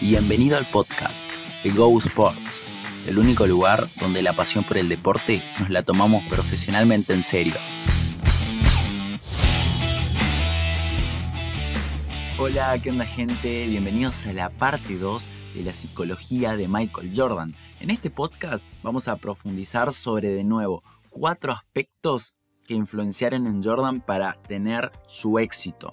Bienvenido al podcast de Go Sports, el único lugar donde la pasión por el deporte nos la tomamos profesionalmente en serio. Hola, ¿qué onda gente? Bienvenidos a la parte 2 de la psicología de Michael Jordan. En este podcast vamos a profundizar sobre de nuevo cuatro aspectos que influenciaron en Jordan para tener su éxito.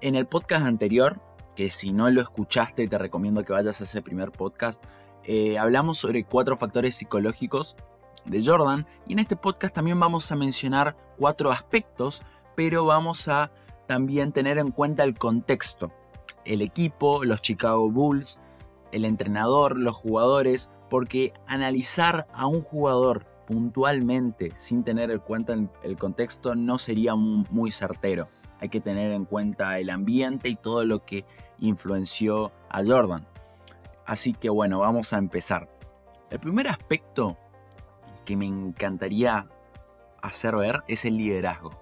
En el podcast anterior que si no lo escuchaste te recomiendo que vayas a ese primer podcast. Eh, hablamos sobre cuatro factores psicológicos de Jordan y en este podcast también vamos a mencionar cuatro aspectos, pero vamos a también tener en cuenta el contexto, el equipo, los Chicago Bulls, el entrenador, los jugadores, porque analizar a un jugador puntualmente sin tener en cuenta el contexto no sería muy certero hay que tener en cuenta el ambiente y todo lo que influenció a Jordan. Así que bueno, vamos a empezar. El primer aspecto que me encantaría hacer ver es el liderazgo.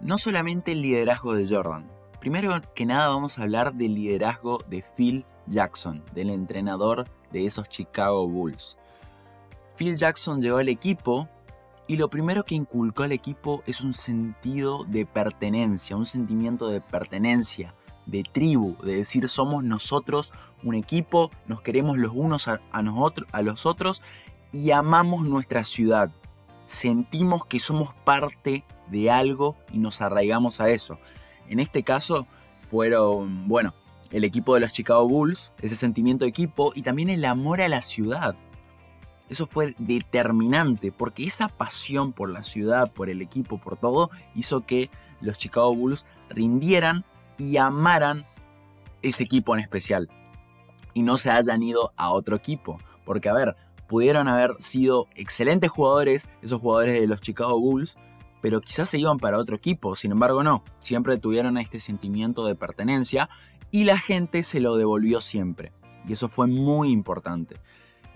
No solamente el liderazgo de Jordan. Primero que nada vamos a hablar del liderazgo de Phil Jackson, del entrenador de esos Chicago Bulls. Phil Jackson llegó al equipo y lo primero que inculcó al equipo es un sentido de pertenencia, un sentimiento de pertenencia, de tribu, de decir somos nosotros un equipo, nos queremos los unos a, nosotros, a los otros y amamos nuestra ciudad. Sentimos que somos parte de algo y nos arraigamos a eso. En este caso fueron, bueno, el equipo de los Chicago Bulls, ese sentimiento de equipo y también el amor a la ciudad. Eso fue determinante porque esa pasión por la ciudad, por el equipo, por todo, hizo que los Chicago Bulls rindieran y amaran ese equipo en especial. Y no se hayan ido a otro equipo. Porque, a ver, pudieron haber sido excelentes jugadores, esos jugadores de los Chicago Bulls, pero quizás se iban para otro equipo. Sin embargo, no. Siempre tuvieron este sentimiento de pertenencia y la gente se lo devolvió siempre. Y eso fue muy importante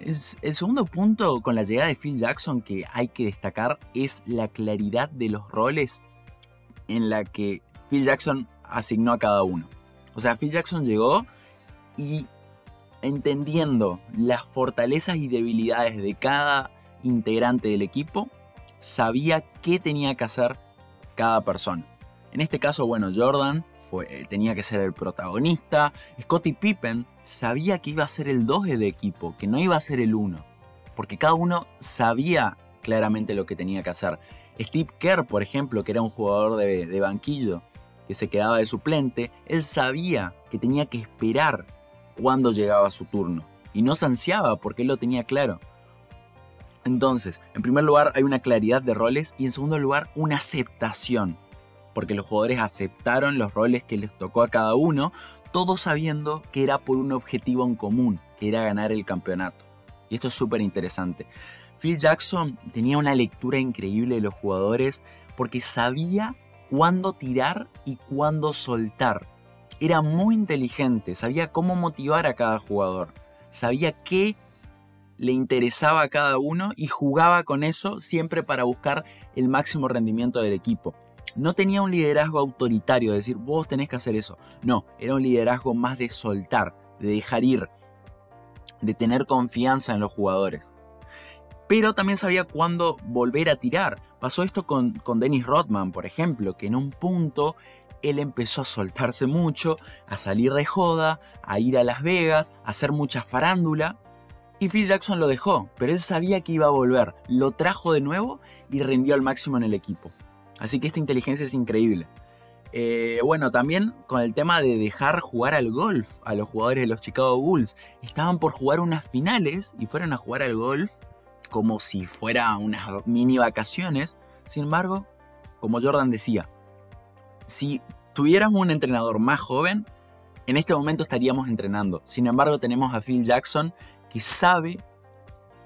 el segundo punto con la llegada de Phil Jackson que hay que destacar es la claridad de los roles en la que Phil Jackson asignó a cada uno. O sea, Phil Jackson llegó y entendiendo las fortalezas y debilidades de cada integrante del equipo, sabía qué tenía que hacer cada persona. En este caso, bueno, Jordan eh, tenía que ser el protagonista. Scottie Pippen sabía que iba a ser el 2 de equipo, que no iba a ser el 1. Porque cada uno sabía claramente lo que tenía que hacer. Steve Kerr, por ejemplo, que era un jugador de, de banquillo, que se quedaba de suplente, él sabía que tenía que esperar cuando llegaba su turno. Y no se ansiaba porque él lo tenía claro. Entonces, en primer lugar hay una claridad de roles y en segundo lugar una aceptación porque los jugadores aceptaron los roles que les tocó a cada uno, todos sabiendo que era por un objetivo en común, que era ganar el campeonato. Y esto es súper interesante. Phil Jackson tenía una lectura increíble de los jugadores porque sabía cuándo tirar y cuándo soltar. Era muy inteligente, sabía cómo motivar a cada jugador, sabía qué le interesaba a cada uno y jugaba con eso siempre para buscar el máximo rendimiento del equipo no tenía un liderazgo autoritario, de decir, vos tenés que hacer eso. No, era un liderazgo más de soltar, de dejar ir, de tener confianza en los jugadores. Pero también sabía cuándo volver a tirar. Pasó esto con, con Dennis Rodman, por ejemplo, que en un punto él empezó a soltarse mucho, a salir de joda, a ir a Las Vegas, a hacer mucha farándula. Y Phil Jackson lo dejó, pero él sabía que iba a volver, lo trajo de nuevo y rindió al máximo en el equipo. Así que esta inteligencia es increíble. Eh, bueno, también con el tema de dejar jugar al golf a los jugadores de los Chicago Bulls. Estaban por jugar unas finales y fueron a jugar al golf como si fuera unas mini vacaciones. Sin embargo, como Jordan decía, si tuviéramos un entrenador más joven, en este momento estaríamos entrenando. Sin embargo, tenemos a Phil Jackson que sabe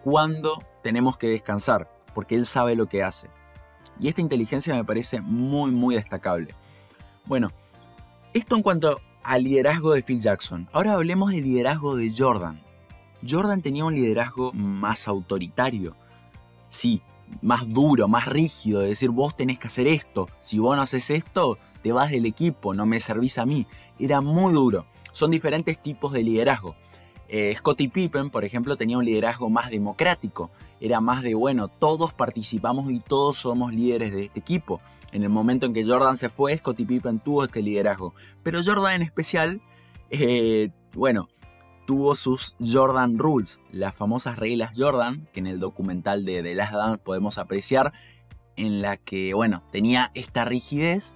cuándo tenemos que descansar, porque él sabe lo que hace. Y esta inteligencia me parece muy, muy destacable. Bueno, esto en cuanto al liderazgo de Phil Jackson. Ahora hablemos del liderazgo de Jordan. Jordan tenía un liderazgo más autoritario. Sí, más duro, más rígido, de decir vos tenés que hacer esto. Si vos no haces esto, te vas del equipo, no me servís a mí. Era muy duro. Son diferentes tipos de liderazgo. Eh, Scottie Pippen, por ejemplo, tenía un liderazgo más democrático. Era más de, bueno, todos participamos y todos somos líderes de este equipo. En el momento en que Jordan se fue, Scottie Pippen tuvo este liderazgo. Pero Jordan en especial, eh, bueno, tuvo sus Jordan Rules, las famosas reglas Jordan, que en el documental de The Last Dance podemos apreciar, en la que, bueno, tenía esta rigidez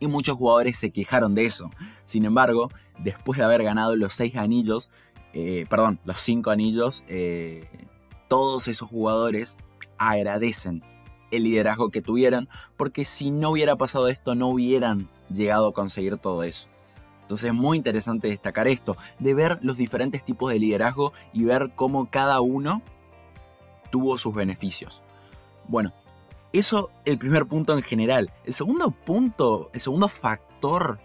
y muchos jugadores se quejaron de eso. Sin embargo, después de haber ganado los seis anillos, eh, perdón, los cinco anillos, eh, todos esos jugadores agradecen el liderazgo que tuvieran, porque si no hubiera pasado esto, no hubieran llegado a conseguir todo eso. Entonces es muy interesante destacar esto, de ver los diferentes tipos de liderazgo y ver cómo cada uno tuvo sus beneficios. Bueno, eso el primer punto en general. El segundo punto, el segundo factor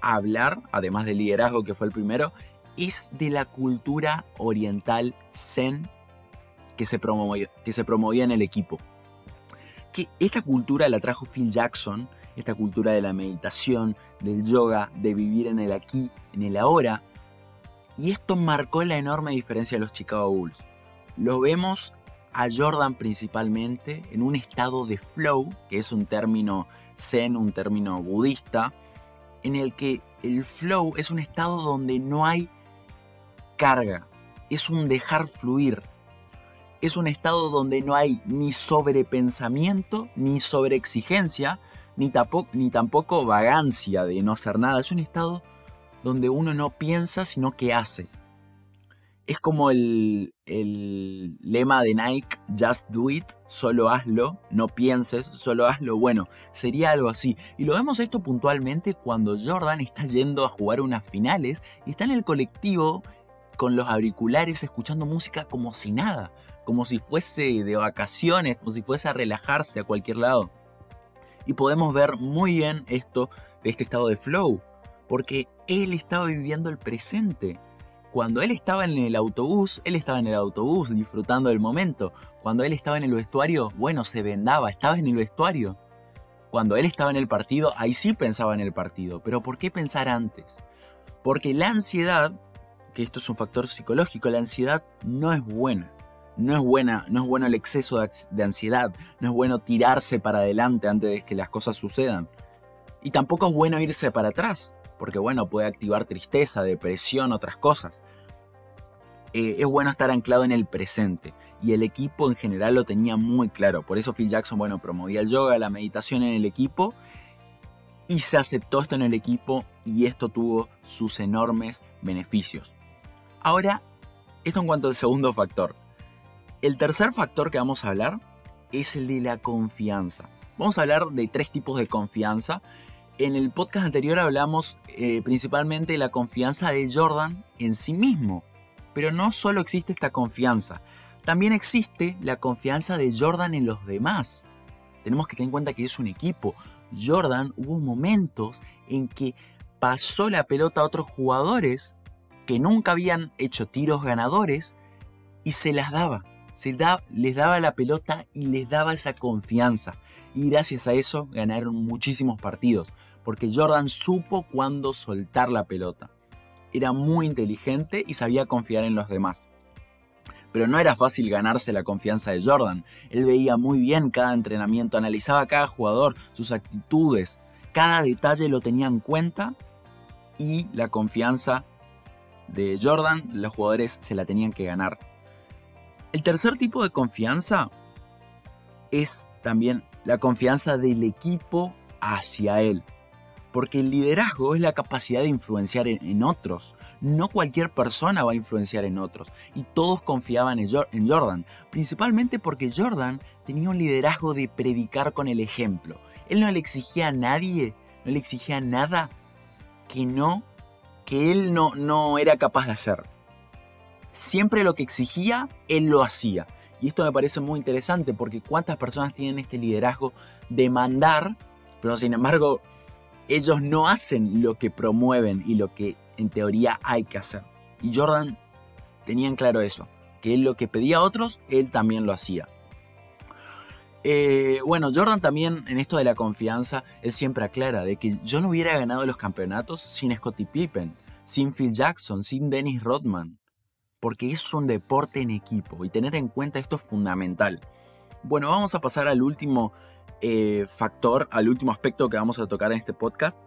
a hablar, además del liderazgo que fue el primero, es de la cultura oriental zen que se promovía, que se promovía en el equipo. Que esta cultura la trajo Phil Jackson, esta cultura de la meditación, del yoga, de vivir en el aquí, en el ahora. Y esto marcó la enorme diferencia de los Chicago Bulls. Lo vemos a Jordan principalmente en un estado de flow, que es un término zen, un término budista, en el que el flow es un estado donde no hay carga, es un dejar fluir. Es un estado donde no hay ni sobrepensamiento, ni sobreexigencia, ni tampoco, ni tampoco vagancia de no hacer nada. Es un estado donde uno no piensa, sino que hace. Es como el, el lema de Nike, just do it, solo hazlo, no pienses, solo hazlo. Bueno, sería algo así. Y lo vemos esto puntualmente cuando Jordan está yendo a jugar unas finales y está en el colectivo con los auriculares escuchando música como si nada, como si fuese de vacaciones, como si fuese a relajarse a cualquier lado. Y podemos ver muy bien esto de este estado de flow, porque él estaba viviendo el presente. Cuando él estaba en el autobús, él estaba en el autobús disfrutando del momento. Cuando él estaba en el vestuario, bueno, se vendaba, estaba en el vestuario. Cuando él estaba en el partido, ahí sí pensaba en el partido. Pero ¿por qué pensar antes? Porque la ansiedad que esto es un factor psicológico, la ansiedad no es buena. No es buena, no es bueno el exceso de ansiedad, no es bueno tirarse para adelante antes de que las cosas sucedan. Y tampoco es bueno irse para atrás, porque bueno, puede activar tristeza, depresión, otras cosas. Eh, es bueno estar anclado en el presente y el equipo en general lo tenía muy claro. Por eso Phil Jackson, bueno, promovía el yoga, la meditación en el equipo y se aceptó esto en el equipo y esto tuvo sus enormes beneficios. Ahora, esto en cuanto al segundo factor. El tercer factor que vamos a hablar es el de la confianza. Vamos a hablar de tres tipos de confianza. En el podcast anterior hablamos eh, principalmente de la confianza de Jordan en sí mismo. Pero no solo existe esta confianza, también existe la confianza de Jordan en los demás. Tenemos que tener en cuenta que es un equipo. Jordan hubo momentos en que pasó la pelota a otros jugadores que nunca habían hecho tiros ganadores y se las daba. Se da, les daba la pelota y les daba esa confianza. Y gracias a eso ganaron muchísimos partidos, porque Jordan supo cuándo soltar la pelota. Era muy inteligente y sabía confiar en los demás. Pero no era fácil ganarse la confianza de Jordan. Él veía muy bien cada entrenamiento, analizaba cada jugador, sus actitudes, cada detalle lo tenía en cuenta y la confianza de Jordan, los jugadores se la tenían que ganar. El tercer tipo de confianza es también la confianza del equipo hacia él. Porque el liderazgo es la capacidad de influenciar en, otros. No cualquier persona va a influenciar en otros. Y todos confiaban en Jordan. Principalmente porque Jordan tenía un liderazgo de predicar con el ejemplo. Él no le exigía a nadie, no le exigía nada que no que él no, no era capaz de hacer. Siempre lo que exigía, él lo hacía. Y esto me parece muy interesante porque cuántas personas tienen este liderazgo de mandar, pero sin embargo ellos no hacen lo que promueven y lo que en teoría hay que hacer. Y Jordan tenía en claro eso, que él lo que pedía a otros, él también lo hacía. Eh, bueno, Jordan también en esto de la confianza, él siempre aclara de que yo no hubiera ganado los campeonatos sin Scottie Pippen, sin Phil Jackson, sin Dennis Rodman, porque es un deporte en equipo y tener en cuenta esto es fundamental. Bueno, vamos a pasar al último eh, factor, al último aspecto que vamos a tocar en este podcast,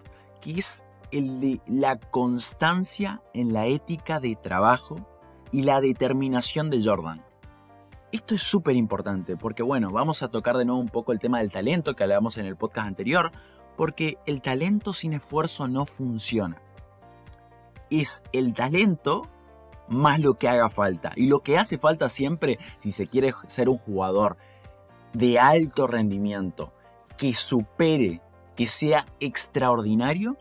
que es el de la constancia en la ética de trabajo y la determinación de Jordan. Esto es súper importante porque, bueno, vamos a tocar de nuevo un poco el tema del talento que hablábamos en el podcast anterior, porque el talento sin esfuerzo no funciona. Es el talento más lo que haga falta. Y lo que hace falta siempre, si se quiere ser un jugador de alto rendimiento, que supere, que sea extraordinario,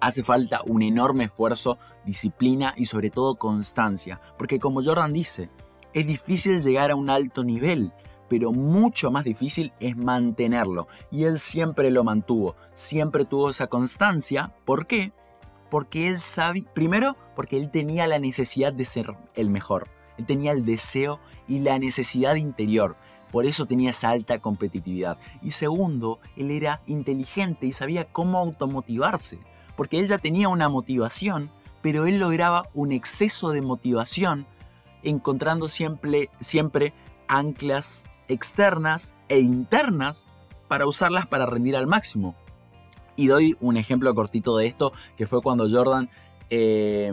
hace falta un enorme esfuerzo, disciplina y sobre todo constancia. Porque como Jordan dice, es difícil llegar a un alto nivel, pero mucho más difícil es mantenerlo. Y él siempre lo mantuvo, siempre tuvo esa constancia. ¿Por qué? Porque él sabe, primero, porque él tenía la necesidad de ser el mejor. Él tenía el deseo y la necesidad interior. Por eso tenía esa alta competitividad. Y segundo, él era inteligente y sabía cómo automotivarse. Porque él ya tenía una motivación, pero él lograba un exceso de motivación encontrando siempre, siempre anclas externas e internas para usarlas para rendir al máximo. Y doy un ejemplo cortito de esto, que fue cuando Jordan eh,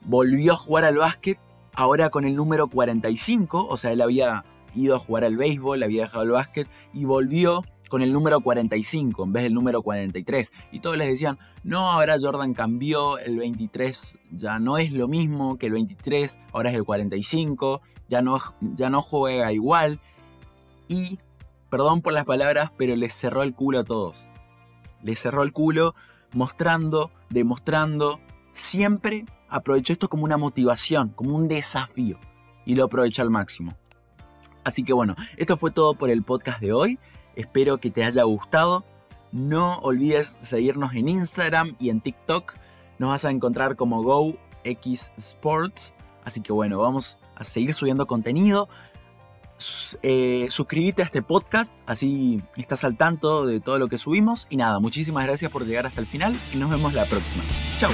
volvió a jugar al básquet, ahora con el número 45, o sea, él había ido a jugar al béisbol, había dejado el básquet y volvió con el número 45 en vez del número 43. Y todos les decían, no, ahora Jordan cambió, el 23 ya no es lo mismo que el 23, ahora es el 45, ya no, ya no juega igual. Y, perdón por las palabras, pero les cerró el culo a todos. Les cerró el culo mostrando, demostrando, siempre aprovechó esto como una motivación, como un desafío. Y lo aprovechó al máximo. Así que bueno, esto fue todo por el podcast de hoy. Espero que te haya gustado. No olvides seguirnos en Instagram y en TikTok. Nos vas a encontrar como GoX Sports. Así que bueno, vamos a seguir subiendo contenido. Eh, suscríbete a este podcast, así estás al tanto de todo lo que subimos. Y nada, muchísimas gracias por llegar hasta el final y nos vemos la próxima. Chao.